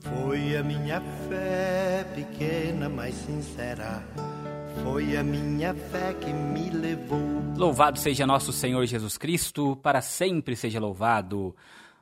Foi a minha fé pequena, mas sincera. Foi a minha fé que me levou. Louvado seja nosso Senhor Jesus Cristo, para sempre seja louvado.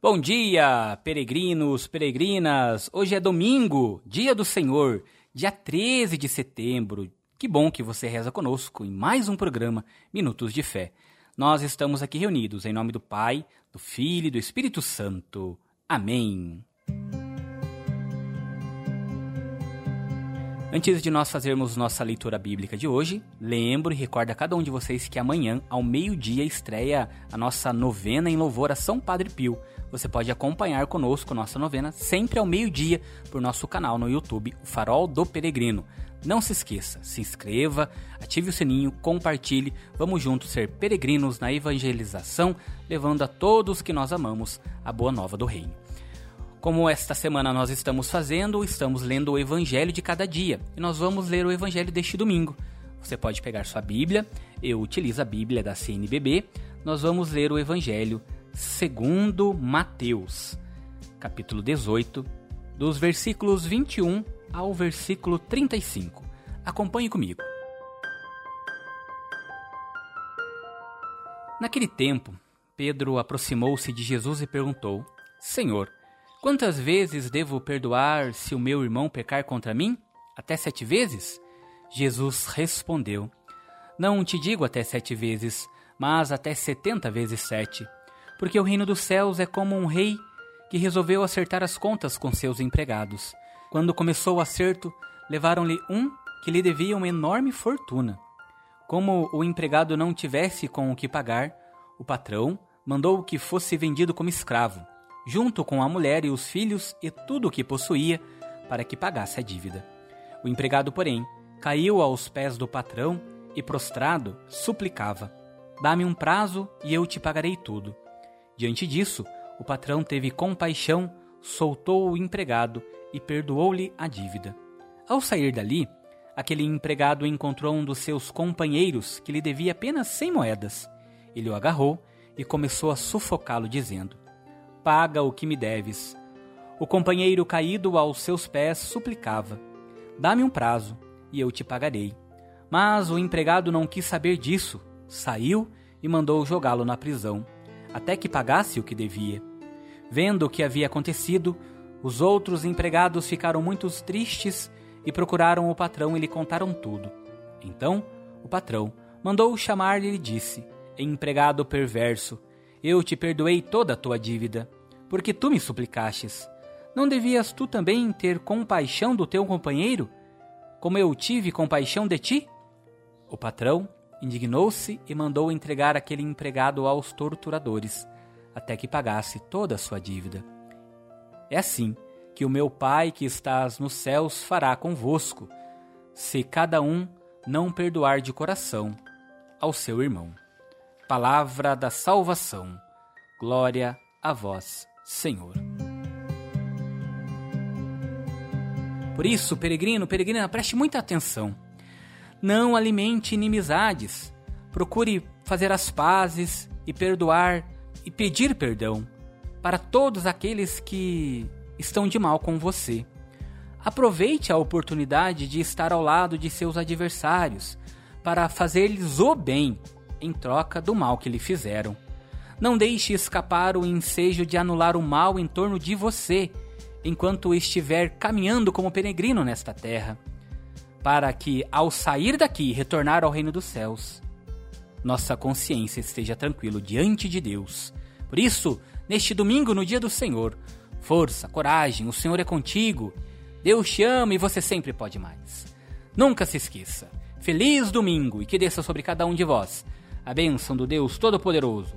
Bom dia, peregrinos, peregrinas. Hoje é domingo, dia do Senhor, dia 13 de setembro. Que bom que você reza conosco em mais um programa Minutos de Fé. Nós estamos aqui reunidos em nome do Pai, do Filho e do Espírito Santo. Amém. Antes de nós fazermos nossa leitura bíblica de hoje, lembro e recordo a cada um de vocês que amanhã, ao meio-dia, estreia a nossa novena em louvor a São Padre Pio. Você pode acompanhar conosco nossa novena sempre ao meio-dia por nosso canal no YouTube, o Farol do Peregrino. Não se esqueça, se inscreva, ative o sininho, compartilhe. Vamos juntos ser peregrinos na evangelização, levando a todos que nós amamos a boa nova do Reino. Como esta semana nós estamos fazendo, estamos lendo o Evangelho de cada dia e nós vamos ler o Evangelho deste domingo. Você pode pegar sua Bíblia, eu utilizo a Bíblia da CNBB. Nós vamos ler o Evangelho segundo Mateus, capítulo 18, dos versículos 21 ao versículo 35. Acompanhe comigo. Naquele tempo, Pedro aproximou-se de Jesus e perguntou: Senhor, Quantas vezes devo perdoar se o meu irmão pecar contra mim? Até sete vezes? Jesus respondeu: Não te digo até sete vezes, mas até setenta vezes sete. Porque o reino dos céus é como um rei que resolveu acertar as contas com seus empregados. Quando começou o acerto, levaram-lhe um que lhe devia uma enorme fortuna. Como o empregado não tivesse com o que pagar, o patrão mandou que fosse vendido como escravo junto com a mulher e os filhos e tudo o que possuía, para que pagasse a dívida. O empregado, porém, caiu aos pés do patrão e, prostrado, suplicava: Dá-me um prazo e eu te pagarei tudo. Diante disso, o patrão teve compaixão, soltou o empregado e perdoou-lhe a dívida. Ao sair dali, aquele empregado encontrou um dos seus companheiros que lhe devia apenas cem moedas. Ele o agarrou e começou a sufocá-lo, dizendo: paga o que me deves. O companheiro caído aos seus pés suplicava: Dá-me um prazo, e eu te pagarei. Mas o empregado não quis saber disso, saiu e mandou jogá-lo na prisão, até que pagasse o que devia. Vendo o que havia acontecido, os outros empregados ficaram muito tristes e procuraram o patrão e lhe contaram tudo. Então, o patrão mandou-o chamar e lhe disse: Empregado perverso, eu te perdoei toda a tua dívida porque tu me suplicastes. Não devias tu também ter compaixão do teu companheiro, como eu tive compaixão de ti? O patrão indignou-se e mandou entregar aquele empregado aos torturadores, até que pagasse toda a sua dívida. É assim que o meu Pai que estás nos céus fará convosco, se cada um não perdoar de coração ao seu irmão. Palavra da salvação. Glória a vós, Senhor. Por isso, peregrino, peregrina, preste muita atenção. Não alimente inimizades. Procure fazer as pazes e perdoar e pedir perdão para todos aqueles que estão de mal com você. Aproveite a oportunidade de estar ao lado de seus adversários para fazer-lhes o bem em troca do mal que lhe fizeram. Não deixe escapar o ensejo de anular o mal em torno de você, enquanto estiver caminhando como peregrino nesta terra, para que, ao sair daqui e retornar ao reino dos céus, nossa consciência esteja tranquilo diante de Deus. Por isso, neste domingo, no dia do Senhor, força, coragem, o Senhor é contigo. Deus te ama e você sempre pode mais. Nunca se esqueça. Feliz domingo e que desça sobre cada um de vós a bênção do Deus Todo-Poderoso,